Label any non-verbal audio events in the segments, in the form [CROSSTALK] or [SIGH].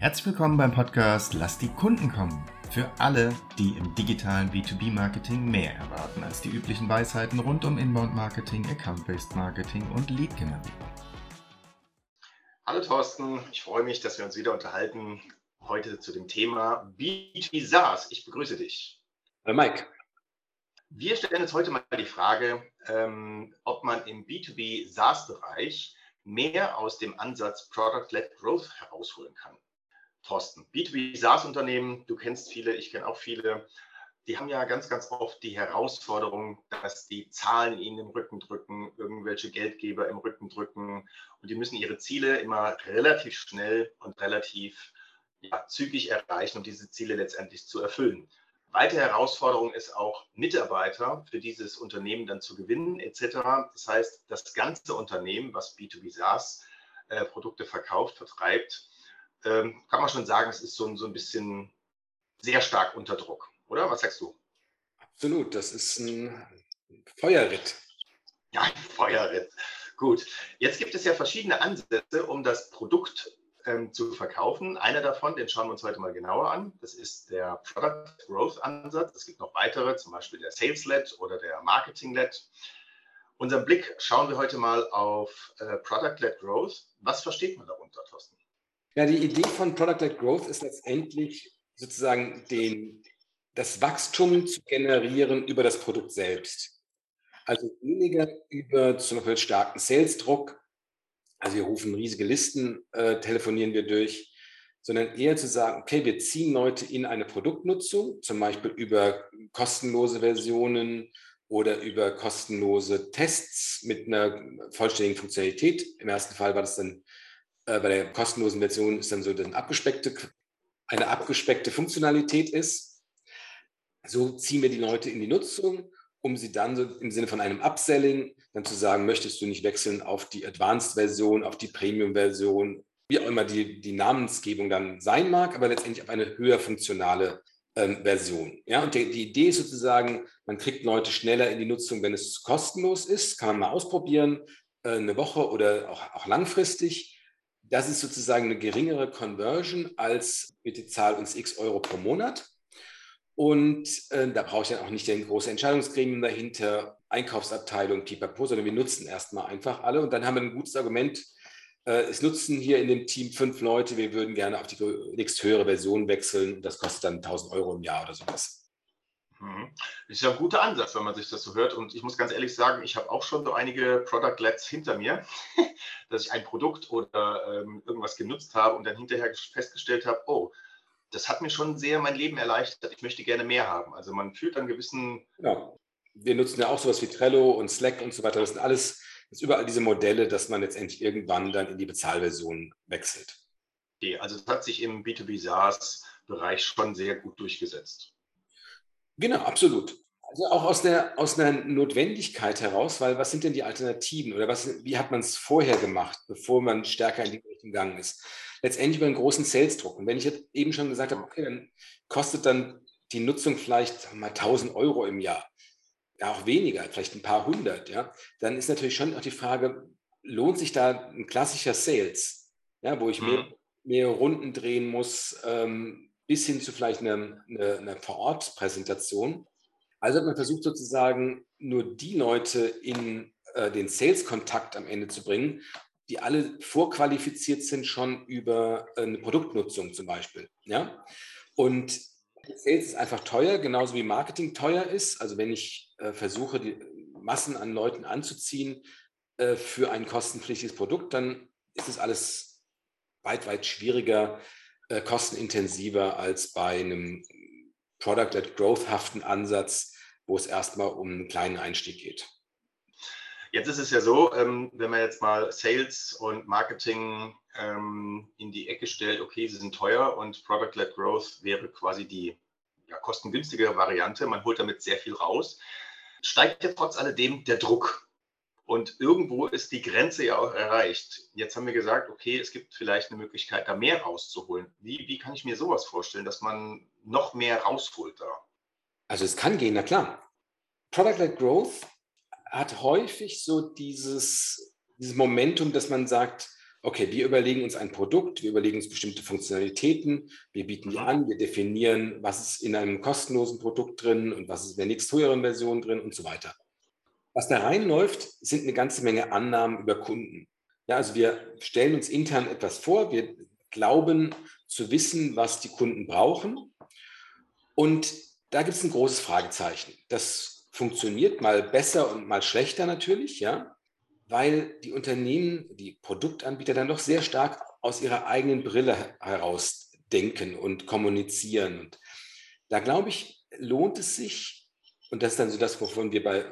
Herzlich willkommen beim Podcast Lass die Kunden kommen. Für alle, die im digitalen B2B-Marketing mehr erwarten als die üblichen Weisheiten rund um Inbound-Marketing, Account-Based Marketing und Lead-Generierung. Hallo Thorsten, ich freue mich, dass wir uns wieder unterhalten. Heute zu dem Thema B2B SaaS. Ich begrüße dich. Hallo Mike. Wir stellen uns heute mal die Frage, ähm, ob man im B2B SaaS-Bereich mehr aus dem Ansatz Product-Led Growth herausholen kann. Thorsten. B2B SaaS-Unternehmen, du kennst viele, ich kenne auch viele, die haben ja ganz, ganz oft die Herausforderung, dass die Zahlen ihnen im Rücken drücken, irgendwelche Geldgeber im Rücken drücken und die müssen ihre Ziele immer relativ schnell und relativ ja, zügig erreichen, um diese Ziele letztendlich zu erfüllen. Weitere Herausforderung ist auch, Mitarbeiter für dieses Unternehmen dann zu gewinnen, etc. Das heißt, das ganze Unternehmen, was B2B SaaS äh, verkauft, vertreibt, ähm, kann man schon sagen, es ist so, so ein bisschen sehr stark unter Druck, oder? Was sagst du? Absolut, das ist ein Feuerritt. Ja, ein Feuerritt. Gut. Jetzt gibt es ja verschiedene Ansätze, um das Produkt ähm, zu verkaufen. Einer davon, den schauen wir uns heute mal genauer an. Das ist der Product Growth Ansatz. Es gibt noch weitere, zum Beispiel der Sales Led oder der Marketing Led. Unseren Blick schauen wir heute mal auf äh, Product Led Growth. Was versteht man darunter, Thorsten? Ja, die Idee von Product-led Growth ist letztendlich sozusagen den, das Wachstum zu generieren über das Produkt selbst. Also weniger über zum Beispiel starken Sales-Druck, also wir rufen riesige Listen, äh, telefonieren wir durch, sondern eher zu sagen, okay, wir ziehen Leute in eine Produktnutzung, zum Beispiel über kostenlose Versionen oder über kostenlose Tests mit einer vollständigen Funktionalität. Im ersten Fall war das dann bei der kostenlosen Version ist dann so dass eine abgespeckte, eine abgespeckte Funktionalität ist. So ziehen wir die Leute in die Nutzung, um sie dann so im Sinne von einem Upselling dann zu sagen, möchtest du nicht wechseln auf die Advanced-Version, auf die Premium-Version, wie auch immer die, die Namensgebung dann sein mag, aber letztendlich auf eine höher funktionale ähm, Version. Ja, und die, die Idee ist sozusagen, man kriegt Leute schneller in die Nutzung, wenn es kostenlos ist, kann man mal ausprobieren, äh, eine Woche oder auch, auch langfristig. Das ist sozusagen eine geringere Conversion als bitte zahl uns x Euro pro Monat. Und äh, da brauche ich dann auch nicht den großen Entscheidungsgremium dahinter, Einkaufsabteilung, Pipapo, sondern wir nutzen erstmal einfach alle. Und dann haben wir ein gutes Argument. Äh, es nutzen hier in dem Team fünf Leute. Wir würden gerne auf die nächsthöhere Version wechseln. Das kostet dann 1000 Euro im Jahr oder sowas. Mhm. Ist ja ein guter Ansatz, wenn man sich das so hört. Und ich muss ganz ehrlich sagen, ich habe auch schon so einige Product Leds hinter mir, [LAUGHS] dass ich ein Produkt oder ähm, irgendwas genutzt habe und dann hinterher festgestellt habe, oh, das hat mir schon sehr mein Leben erleichtert. Ich möchte gerne mehr haben. Also man fühlt einen gewissen. Ja, wir nutzen ja auch sowas wie Trello und Slack und so weiter. Das sind alles, das sind überall diese Modelle, dass man letztendlich irgendwann dann in die Bezahlversion wechselt. Okay, also es hat sich im B2B SaaS-Bereich schon sehr gut durchgesetzt. Genau, absolut. Also auch aus, der, aus einer Notwendigkeit heraus, weil was sind denn die Alternativen oder was, wie hat man es vorher gemacht, bevor man stärker in die Richtung gegangen ist? Letztendlich über einen großen Sales-Druck. Und wenn ich jetzt eben schon gesagt habe, okay, dann kostet dann die Nutzung vielleicht mal 1000 Euro im Jahr, ja auch weniger, vielleicht ein paar hundert, ja, dann ist natürlich schon auch die Frage, lohnt sich da ein klassischer Sales, ja, wo ich mehr, mhm. mehr Runden drehen muss, ähm, bis hin zu vielleicht einer, einer, einer Vor-Ort-Präsentation. Also hat man versucht sozusagen nur die Leute in äh, den Sales-Kontakt am Ende zu bringen, die alle vorqualifiziert sind schon über äh, eine Produktnutzung zum Beispiel. Ja? Und Sales ist einfach teuer, genauso wie Marketing teuer ist. Also wenn ich äh, versuche, die Massen an Leuten anzuziehen äh, für ein kostenpflichtiges Produkt, dann ist es alles weit, weit schwieriger, äh, kostenintensiver als bei einem Product-led Growth-haften Ansatz, wo es erstmal um einen kleinen Einstieg geht. Jetzt ist es ja so, ähm, wenn man jetzt mal Sales und Marketing ähm, in die Ecke stellt, okay, sie sind teuer und Product-led Growth wäre quasi die ja, kostengünstigere Variante. Man holt damit sehr viel raus. Steigt ja trotz alledem der Druck und irgendwo ist die Grenze ja auch erreicht. Jetzt haben wir gesagt, okay, es gibt vielleicht eine Möglichkeit, da mehr rauszuholen. Wie, wie kann ich mir sowas vorstellen, dass man noch mehr rausholt da? Also es kann gehen, na klar. Product-led Growth hat häufig so dieses, dieses Momentum, dass man sagt, okay, wir überlegen uns ein Produkt, wir überlegen uns bestimmte Funktionalitäten, wir bieten die an, wir definieren, was ist in einem kostenlosen Produkt drin und was ist in der nächst höheren Version drin und so weiter. Was da reinläuft, sind eine ganze Menge Annahmen über Kunden. Ja, also wir stellen uns intern etwas vor, wir glauben zu wissen, was die Kunden brauchen. Und da gibt es ein großes Fragezeichen. Das funktioniert mal besser und mal schlechter natürlich, ja weil die Unternehmen, die Produktanbieter dann doch sehr stark aus ihrer eigenen Brille heraus denken und kommunizieren. Und da glaube ich, lohnt es sich, und das ist dann so das, wovon wir bei,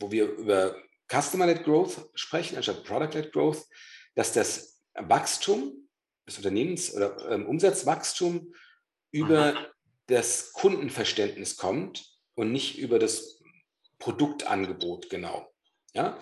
wo wir über Customer-led Growth sprechen, anstatt Product-led Growth, dass das Wachstum des Unternehmens oder ähm, Umsatzwachstum über mhm. das Kundenverständnis kommt und nicht über das Produktangebot genau. Ja?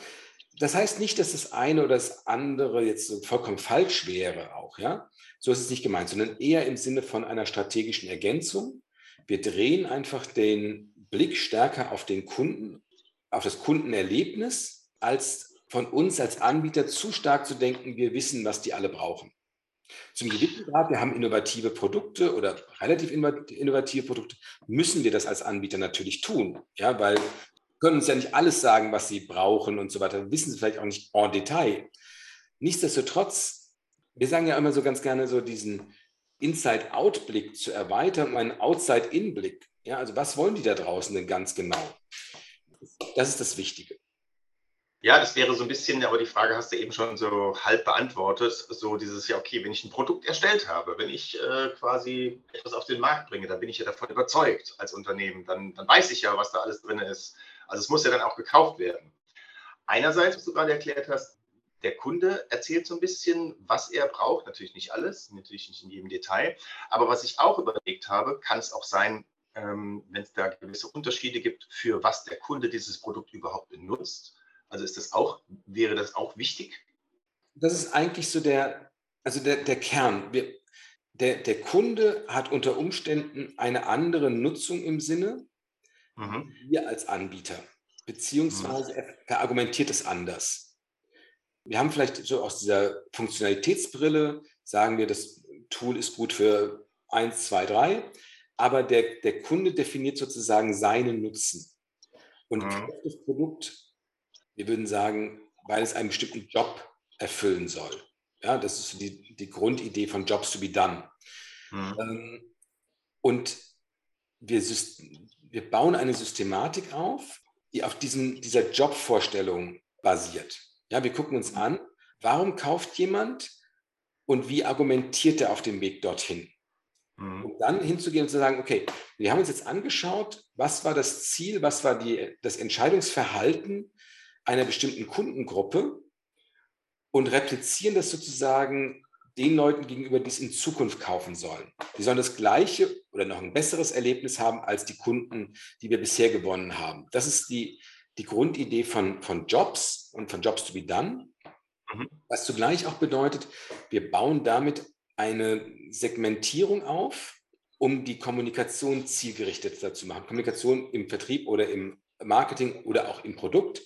das heißt nicht, dass das eine oder das andere jetzt so vollkommen falsch wäre auch, ja. So ist es nicht gemeint, sondern eher im Sinne von einer strategischen Ergänzung. Wir drehen einfach den Blick stärker auf den Kunden, auf das Kundenerlebnis, als von uns als Anbieter zu stark zu denken, wir wissen, was die alle brauchen. Zum gewissen Grad, wir haben innovative Produkte oder relativ innovative Produkte, müssen wir das als Anbieter natürlich tun, ja, weil können uns ja nicht alles sagen, was sie brauchen und so weiter. Wissen sie vielleicht auch nicht en Detail. Nichtsdestotrotz, wir sagen ja immer so ganz gerne so diesen Inside-Out-Blick zu erweitern, einen Outside-In-Blick. Ja, also was wollen die da draußen denn ganz genau? Das ist das Wichtige. Ja, das wäre so ein bisschen, aber die Frage hast du eben schon so halb beantwortet. So dieses, ja, okay, wenn ich ein Produkt erstellt habe, wenn ich äh, quasi etwas auf den Markt bringe, dann bin ich ja davon überzeugt als Unternehmen. Dann, dann weiß ich ja, was da alles drin ist. Also es muss ja dann auch gekauft werden. Einerseits, was du gerade erklärt hast, der Kunde erzählt so ein bisschen, was er braucht. Natürlich nicht alles, natürlich nicht in jedem Detail. Aber was ich auch überlegt habe, kann es auch sein, ähm, wenn es da gewisse Unterschiede gibt, für was der Kunde dieses Produkt überhaupt benutzt. Also ist das auch, wäre das auch wichtig? Das ist eigentlich so der, also der, der Kern. Wir, der, der Kunde hat unter Umständen eine andere Nutzung im Sinne mhm. wir als Anbieter, beziehungsweise mhm. er verargumentiert es anders. Wir haben vielleicht so aus dieser Funktionalitätsbrille, sagen wir, das Tool ist gut für 1, 2, 3, aber der, der Kunde definiert sozusagen seinen Nutzen und mhm. das Produkt, wir würden sagen, weil es einen bestimmten Job erfüllen soll. Ja, das ist die, die Grundidee von Jobs to be done. Mhm. Ähm, und wir, wir bauen eine Systematik auf, die auf diesem, dieser Jobvorstellung basiert. Ja, wir gucken uns an, warum kauft jemand und wie argumentiert er auf dem Weg dorthin? Mhm. Und dann hinzugehen und zu sagen, okay, wir haben uns jetzt angeschaut, was war das Ziel, was war die, das Entscheidungsverhalten einer bestimmten Kundengruppe und replizieren das sozusagen den Leuten gegenüber, die es in Zukunft kaufen sollen. Die sollen das gleiche oder noch ein besseres Erlebnis haben als die Kunden, die wir bisher gewonnen haben. Das ist die, die Grundidee von, von Jobs und von Jobs to be done. Mhm. Was zugleich auch bedeutet, wir bauen damit eine Segmentierung auf, um die Kommunikation zielgerichteter zu machen. Kommunikation im Vertrieb oder im Marketing oder auch im Produkt.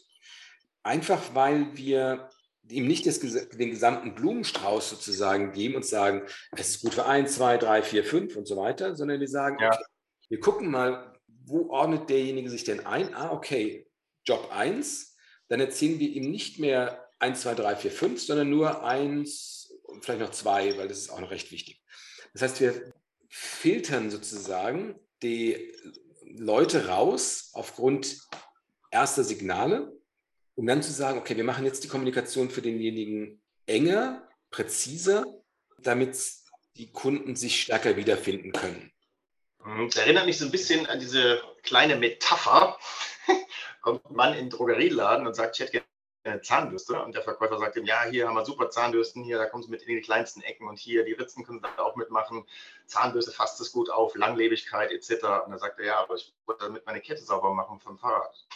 Einfach weil wir ihm nicht das, den gesamten Blumenstrauß sozusagen geben und sagen, es ist gut für ein, zwei, drei, vier, fünf und so weiter, sondern wir sagen, ja. okay, wir gucken mal, wo ordnet derjenige sich denn ein? Ah, okay, Job 1, dann erzählen wir ihm nicht mehr 1, 2, 3, 4, 5, sondern nur 1 vielleicht noch 2, weil das ist auch noch recht wichtig. Das heißt, wir filtern sozusagen die Leute raus aufgrund erster Signale um dann zu sagen, okay, wir machen jetzt die Kommunikation für denjenigen enger, präziser, damit die Kunden sich stärker wiederfinden können. Mhm. Das erinnert mich so ein bisschen an diese kleine Metapher. [LAUGHS] Kommt ein Mann in den Drogerieladen und sagt, ich hätte Zahnbürste. Und der Verkäufer sagt ihm, ja, hier haben wir super Zahnbürsten, hier, da kommen Sie mit in die kleinsten Ecken und hier, die Ritzen können Sie auch mitmachen. Zahnbürste fasst es gut auf, Langlebigkeit etc. Und dann sagt er, ja, aber ich wollte damit meine Kette sauber machen vom Fahrrad.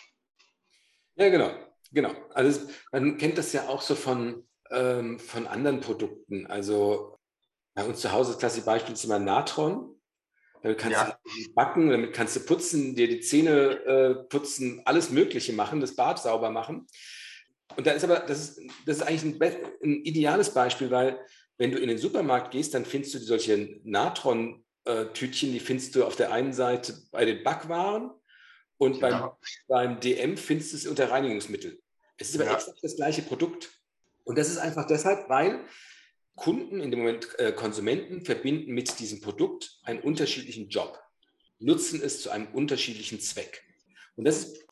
Ja, genau. Genau, also man kennt das ja auch so von, ähm, von anderen Produkten. Also bei uns zu Hause ist klassisch Beispiel ist immer Natron. Damit kannst ja. du backen, damit kannst du putzen, dir die Zähne äh, putzen, alles Mögliche machen, das Bad sauber machen. Und da ist aber, das ist, das ist eigentlich ein, ein, ideales Beispiel, weil wenn du in den Supermarkt gehst, dann findest du solche Natron-Tütchen, die findest du auf der einen Seite bei den Backwaren und genau. beim, beim DM findest du es unter Reinigungsmittel. Es ist aber ja. exakt das gleiche Produkt. Und das ist einfach deshalb, weil Kunden, in dem Moment äh, Konsumenten, verbinden mit diesem Produkt einen unterschiedlichen Job, nutzen es zu einem unterschiedlichen Zweck. Und das ist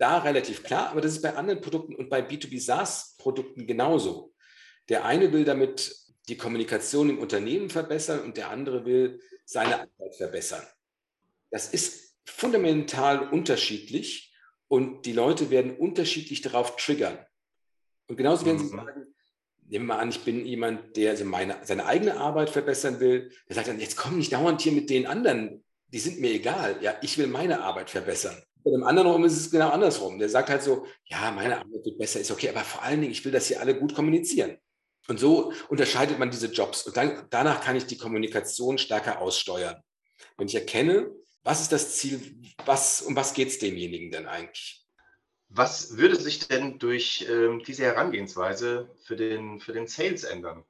da relativ klar, aber das ist bei anderen Produkten und bei B2B SaaS-Produkten genauso. Der eine will damit die Kommunikation im Unternehmen verbessern und der andere will seine Arbeit verbessern. Das ist fundamental unterschiedlich und die Leute werden unterschiedlich darauf triggern. Und genauso werden sie mhm. sagen, nehmen wir mal an, ich bin jemand, der also meine, seine eigene Arbeit verbessern will, der sagt dann, jetzt komm nicht dauernd hier mit den anderen, die sind mir egal. Ja, ich will meine Arbeit verbessern. Bei dem anderen rum ist es genau andersrum. Der sagt halt so, ja, meine Arbeit wird besser, ist okay, aber vor allen Dingen, ich will, dass sie alle gut kommunizieren. Und so unterscheidet man diese Jobs. Und dann, danach kann ich die Kommunikation stärker aussteuern. Wenn ich erkenne, was ist das Ziel, was, um was geht es demjenigen denn eigentlich? Was würde sich denn durch ähm, diese Herangehensweise für den, für den Sales ändern?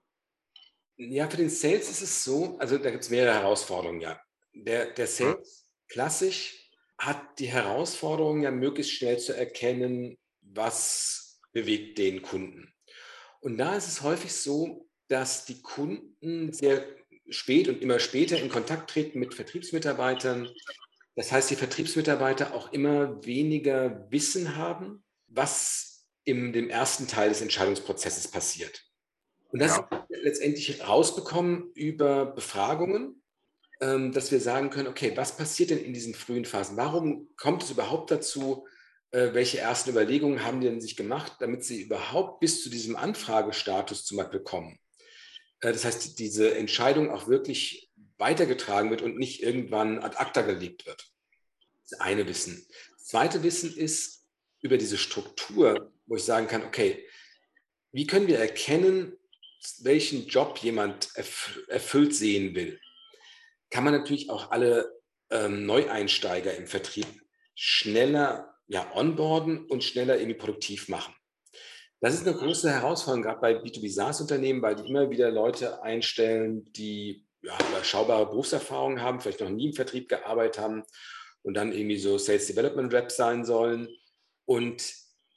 Ja, für den Sales ist es so, also da gibt es mehrere Herausforderungen, ja. Der, der Sales klassisch hat die Herausforderung ja möglichst schnell zu erkennen, was bewegt den Kunden. Und da ist es häufig so, dass die Kunden sehr spät und immer später in Kontakt treten mit Vertriebsmitarbeitern, das heißt, die Vertriebsmitarbeiter auch immer weniger Wissen haben, was in dem ersten Teil des Entscheidungsprozesses passiert. Und das ja. letztendlich rausbekommen über Befragungen, dass wir sagen können, okay, was passiert denn in diesen frühen Phasen? Warum kommt es überhaupt dazu? Äh, welche ersten Überlegungen haben die denn sich gemacht, damit sie überhaupt bis zu diesem Anfragestatus zum Beispiel kommen? Äh, das heißt, diese Entscheidung auch wirklich weitergetragen wird und nicht irgendwann ad acta gelegt wird. Das eine Wissen. Das zweite Wissen ist über diese Struktur, wo ich sagen kann, okay, wie können wir erkennen, welchen Job jemand erfüllt sehen will? Kann man natürlich auch alle ähm, Neueinsteiger im Vertrieb schneller ja, onboarden und schneller irgendwie produktiv machen. Das ist eine große Herausforderung, gerade bei B2B SaaS-Unternehmen, weil die immer wieder Leute einstellen, die ja, überschaubare Berufserfahrung haben, vielleicht noch nie im Vertrieb gearbeitet haben und dann irgendwie so Sales Development Rep sein sollen. Und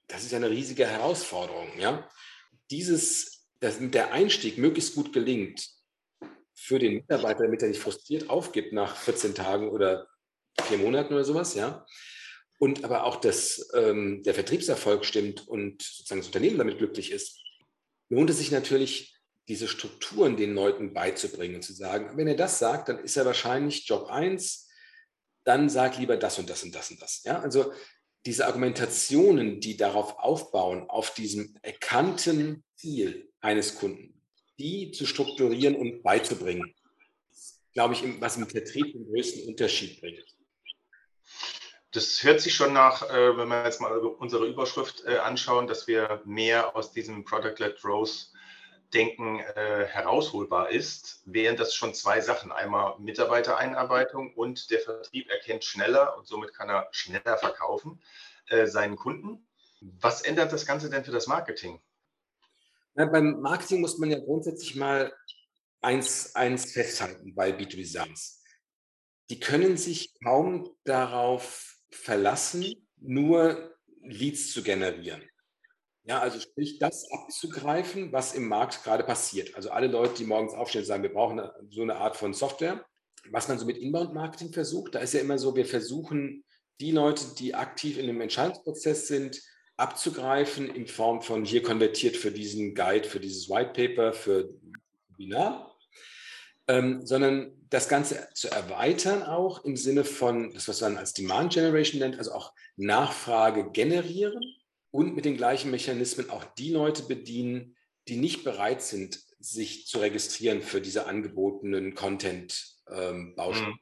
das ist eine riesige Herausforderung. Ja? Dieses, dass der Einstieg möglichst gut gelingt für den Mitarbeiter, damit er nicht frustriert aufgibt nach 14 Tagen oder vier Monaten oder sowas, ja. Und aber auch, dass ähm, der Vertriebserfolg stimmt und sozusagen das Unternehmen damit glücklich ist, lohnt es sich natürlich, diese Strukturen den Leuten beizubringen und zu sagen, wenn er das sagt, dann ist er wahrscheinlich Job 1, dann sag lieber das und das und das und das. Ja, also diese Argumentationen, die darauf aufbauen, auf diesem erkannten Ziel eines Kunden, die zu strukturieren und beizubringen, glaube ich, was im Vertrieb den größten Unterschied bringt. Das hört sich schon nach, äh, wenn wir jetzt mal unsere Überschrift äh, anschauen, dass wir mehr aus diesem Product-led Growth Denken äh, herausholbar ist, wären das schon zwei Sachen. Einmal Mitarbeitereinarbeitung und der Vertrieb erkennt schneller und somit kann er schneller verkaufen seinen Kunden. Was ändert das Ganze denn für das Marketing? Na, beim Marketing muss man ja grundsätzlich mal eins, eins festhalten bei B2B SaaS. Die können sich kaum darauf verlassen, nur Leads zu generieren. Ja, also sprich, das abzugreifen, was im Markt gerade passiert. Also alle Leute, die morgens aufstehen und sagen, wir brauchen so eine Art von Software. Was man so mit Inbound-Marketing versucht, da ist ja immer so, wir versuchen, die Leute, die aktiv in einem Entscheidungsprozess sind, abzugreifen in Form von hier konvertiert für diesen Guide, für dieses White Paper, für Webinar, ähm, sondern das Ganze zu erweitern auch im Sinne von, das was man als Demand Generation nennt, also auch Nachfrage generieren und mit den gleichen Mechanismen auch die Leute bedienen, die nicht bereit sind, sich zu registrieren für diese angebotenen Content-Bausteine. Ähm, mhm.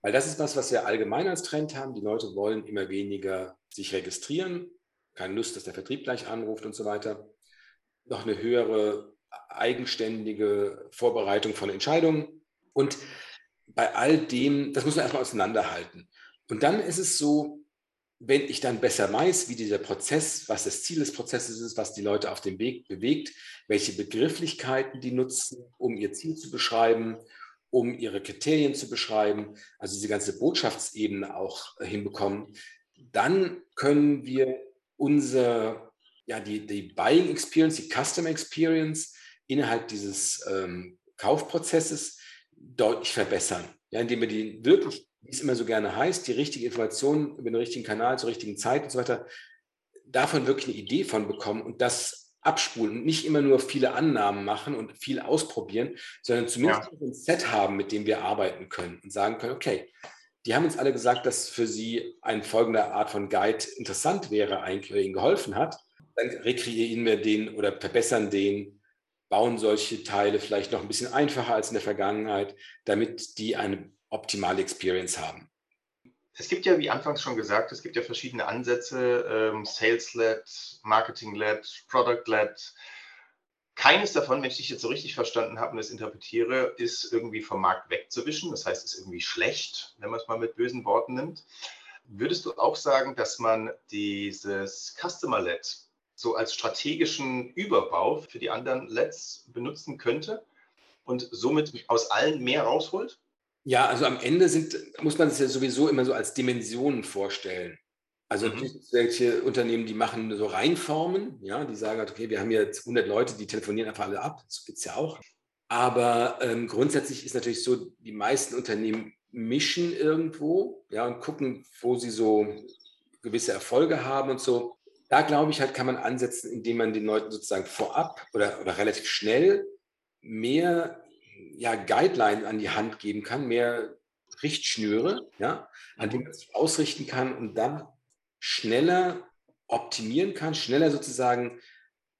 Weil das ist was, was wir allgemein als Trend haben. Die Leute wollen immer weniger sich registrieren, keine Lust, dass der Vertrieb gleich anruft und so weiter. Noch eine höhere eigenständige Vorbereitung von Entscheidungen. Und bei all dem, das muss man erstmal auseinanderhalten. Und dann ist es so, wenn ich dann besser weiß, wie dieser Prozess, was das Ziel des Prozesses ist, was die Leute auf dem Weg bewegt, welche Begrifflichkeiten die nutzen, um ihr Ziel zu beschreiben, um ihre Kriterien zu beschreiben, also diese ganze Botschaftsebene auch hinbekommen, dann können wir unser, ja, die, die Buying Experience, die Customer Experience innerhalb dieses ähm, Kaufprozesses deutlich verbessern. Ja, indem wir die wirklich, wie es immer so gerne heißt, die richtige Information über den richtigen Kanal zur richtigen Zeit und so weiter, davon wirklich eine Idee von bekommen und das abspulen und nicht immer nur viele Annahmen machen und viel ausprobieren, sondern zumindest ja. ein Set haben, mit dem wir arbeiten können und sagen können, okay, die haben uns alle gesagt, dass für sie eine folgende Art von Guide interessant wäre, eigentlich ihnen geholfen hat. Dann rekreieren wir den oder verbessern den, bauen solche Teile vielleicht noch ein bisschen einfacher als in der Vergangenheit, damit die eine optimale Experience haben. Es gibt ja, wie anfangs schon gesagt, es gibt ja verschiedene Ansätze, ähm, Sales-led, Marketing-led, Product-led. Keines davon, wenn ich dich jetzt so richtig verstanden habe und das interpretiere, ist irgendwie vom Markt wegzuwischen. Das heißt, es ist irgendwie schlecht, wenn man es mal mit bösen Worten nimmt. Würdest du auch sagen, dass man dieses Customer-Led so als strategischen Überbau für die anderen LEDs benutzen könnte und somit aus allen mehr rausholt? Ja, also am Ende sind, muss man es ja sowieso immer so als Dimensionen vorstellen. Also mhm. welche Unternehmen, die machen so Reinformen, ja, die sagen halt, okay, wir haben jetzt 100 Leute, die telefonieren einfach alle ab, das gibt es ja auch. Aber ähm, grundsätzlich ist natürlich so, die meisten Unternehmen mischen irgendwo, ja, und gucken, wo sie so gewisse Erfolge haben und so. Da glaube ich halt, kann man ansetzen, indem man den Leuten sozusagen vorab oder, oder relativ schnell mehr ja, Guidelines an die Hand geben kann, mehr Richtschnüre, ja, an denen man sich ausrichten kann und dann schneller optimieren kann, schneller sozusagen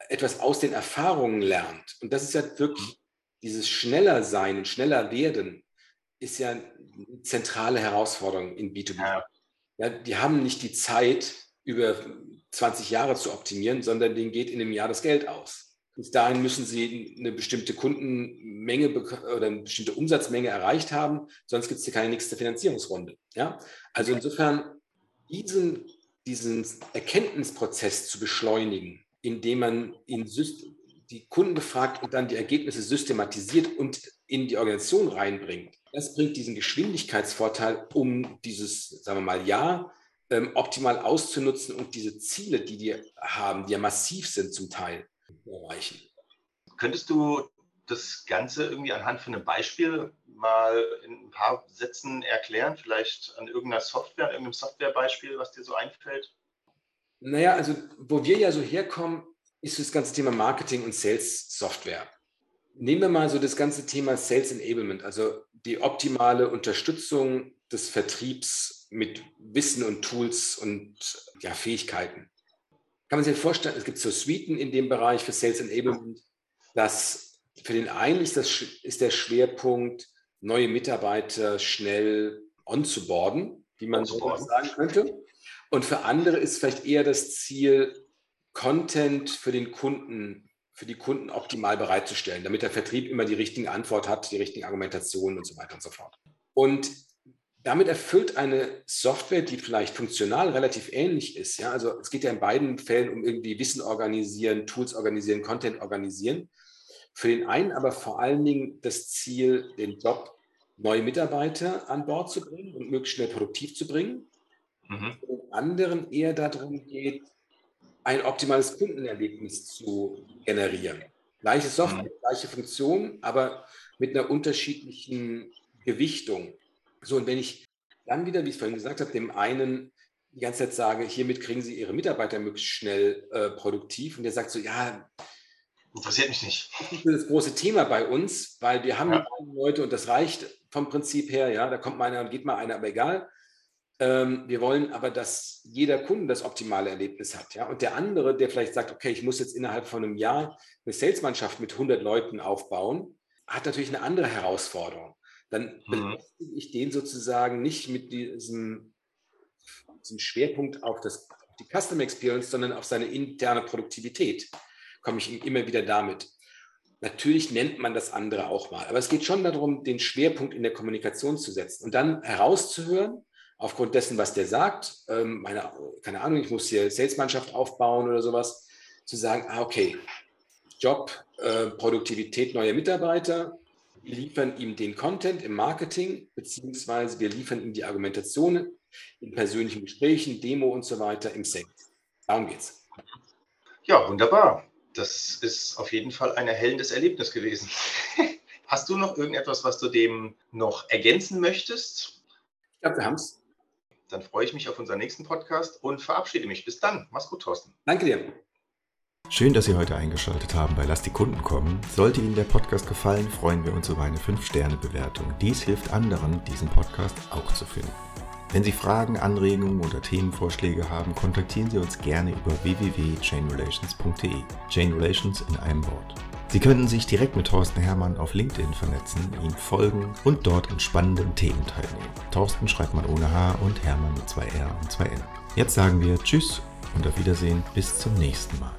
etwas aus den Erfahrungen lernt. Und das ist ja wirklich dieses schneller sein und schneller werden, ist ja eine zentrale Herausforderung in B2B. Ja. ja. die haben nicht die Zeit, über 20 Jahre zu optimieren, sondern denen geht in einem Jahr das Geld aus. Bis dahin müssen sie eine bestimmte Kundenmenge oder eine bestimmte Umsatzmenge erreicht haben, sonst gibt es hier keine nächste Finanzierungsrunde. Ja? Also insofern diesen diesen Erkenntnisprozess zu beschleunigen, indem man in die Kunden befragt und dann die Ergebnisse systematisiert und in die Organisation reinbringt. Das bringt diesen Geschwindigkeitsvorteil, um dieses, sagen wir mal, Jahr ähm, optimal auszunutzen und diese Ziele, die die haben, die ja massiv sind zum Teil, erreichen. Könntest du das Ganze irgendwie anhand von einem Beispiel mal in ein paar Sätzen erklären? Vielleicht an irgendeiner Software, an irgendeinem Softwarebeispiel, was dir so einfällt? Naja, also wo wir ja so herkommen, ist das ganze Thema Marketing und Sales Software. Nehmen wir mal so das ganze Thema Sales Enablement, also die optimale Unterstützung des Vertriebs mit Wissen und Tools und ja, Fähigkeiten. Kann man sich vorstellen, es gibt so Suiten in dem Bereich für Sales Enablement, dass für den einen ist, das, ist der Schwerpunkt, neue Mitarbeiter schnell onzuboarden, wie man so sagen könnte. Und für andere ist vielleicht eher das Ziel, Content für den Kunden, für die Kunden optimal bereitzustellen, damit der Vertrieb immer die richtige Antwort hat, die richtigen Argumentationen und so weiter und so fort. Und damit erfüllt eine Software, die vielleicht funktional relativ ähnlich ist. Ja, also es geht ja in beiden Fällen um irgendwie Wissen organisieren, Tools organisieren, Content organisieren. Für den einen aber vor allen Dingen das Ziel, den Job neue Mitarbeiter an Bord zu bringen und möglichst schnell produktiv zu bringen. Mhm. Für den anderen eher darum geht, ein optimales Kundenerlebnis zu generieren. Gleiche Software, mhm. gleiche Funktion, aber mit einer unterschiedlichen Gewichtung. So, und wenn ich dann wieder, wie ich vorhin gesagt habe, dem einen die ganze Zeit sage, hiermit kriegen Sie Ihre Mitarbeiter möglichst schnell äh, produktiv und der sagt so, ja, interessiert mich nicht. Das ist das große Thema bei uns, weil wir haben ja. Leute und das reicht vom Prinzip her, ja, da kommt mal einer und geht mal einer, aber egal. Ähm, wir wollen aber, dass jeder Kunde das optimale Erlebnis hat, ja. Und der andere, der vielleicht sagt, okay, ich muss jetzt innerhalb von einem Jahr eine Salesmannschaft mit 100 Leuten aufbauen, hat natürlich eine andere Herausforderung dann mhm. ich den sozusagen nicht mit diesem, diesem Schwerpunkt auf, das, auf die Customer Experience, sondern auf seine interne Produktivität. Komme ich immer wieder damit. Natürlich nennt man das andere auch mal, aber es geht schon darum, den Schwerpunkt in der Kommunikation zu setzen und dann herauszuhören, aufgrund dessen, was der sagt, ähm, meine, keine Ahnung, ich muss hier Salesmannschaft aufbauen oder sowas, zu sagen, ah, okay, Job, äh, Produktivität neuer Mitarbeiter, wir liefern ihm den Content im Marketing, beziehungsweise wir liefern ihm die Argumentationen in persönlichen Gesprächen, Demo und so weiter im Sales. Darum geht's. Ja, wunderbar. Das ist auf jeden Fall ein erhellendes Erlebnis gewesen. [LAUGHS] Hast du noch irgendetwas, was du dem noch ergänzen möchtest? Ich glaube, wir haben es. Dann freue ich mich auf unseren nächsten Podcast und verabschiede mich. Bis dann. Mach's gut, Thorsten. Danke dir. Schön, dass Sie heute eingeschaltet haben bei Lass die Kunden kommen. Sollte Ihnen der Podcast gefallen, freuen wir uns über eine 5-Sterne-Bewertung. Dies hilft anderen, diesen Podcast auch zu finden. Wenn Sie Fragen, Anregungen oder Themenvorschläge haben, kontaktieren Sie uns gerne über www.chainrelations.de. Chain Relations in einem Wort. Sie können sich direkt mit Thorsten Hermann auf LinkedIn vernetzen, ihm folgen und dort an spannenden Themen teilnehmen. Thorsten schreibt man ohne H und Hermann mit zwei R und zwei N. Jetzt sagen wir Tschüss und auf Wiedersehen bis zum nächsten Mal.